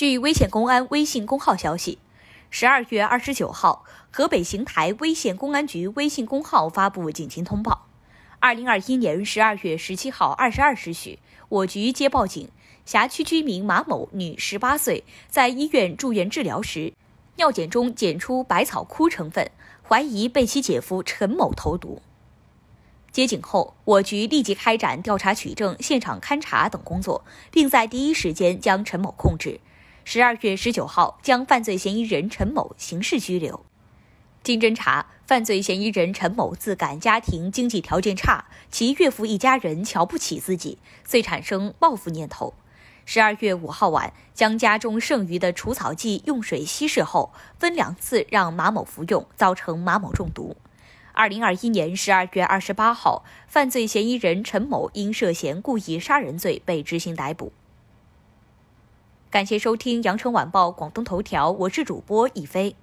据威县公安微信公号消息，十二月二十九号，河北邢台威县公安局微信公号发布警情通报：二零二一年十二月十七号二十二时许，我局接报警，辖区居民马某，女，十八岁，在医院住院治疗时，尿检中检出百草枯成分，怀疑被其姐夫陈某投毒。接警后，我局立即开展调查取证、现场勘查等工作，并在第一时间将陈某控制。十二月十九号，将犯罪嫌疑人陈某刑事拘留。经侦查，犯罪嫌疑人陈某自感家庭经济条件差，其岳父一家人瞧不起自己，遂产生报复念头。十二月五号晚，将家中剩余的除草剂用水稀释后，分两次让马某服用，造成马某中毒。二零二一年十二月二十八号，犯罪嫌疑人陈某因涉嫌故意杀人罪被执行逮捕。感谢收听羊城晚报广东头条，我是主播一飞。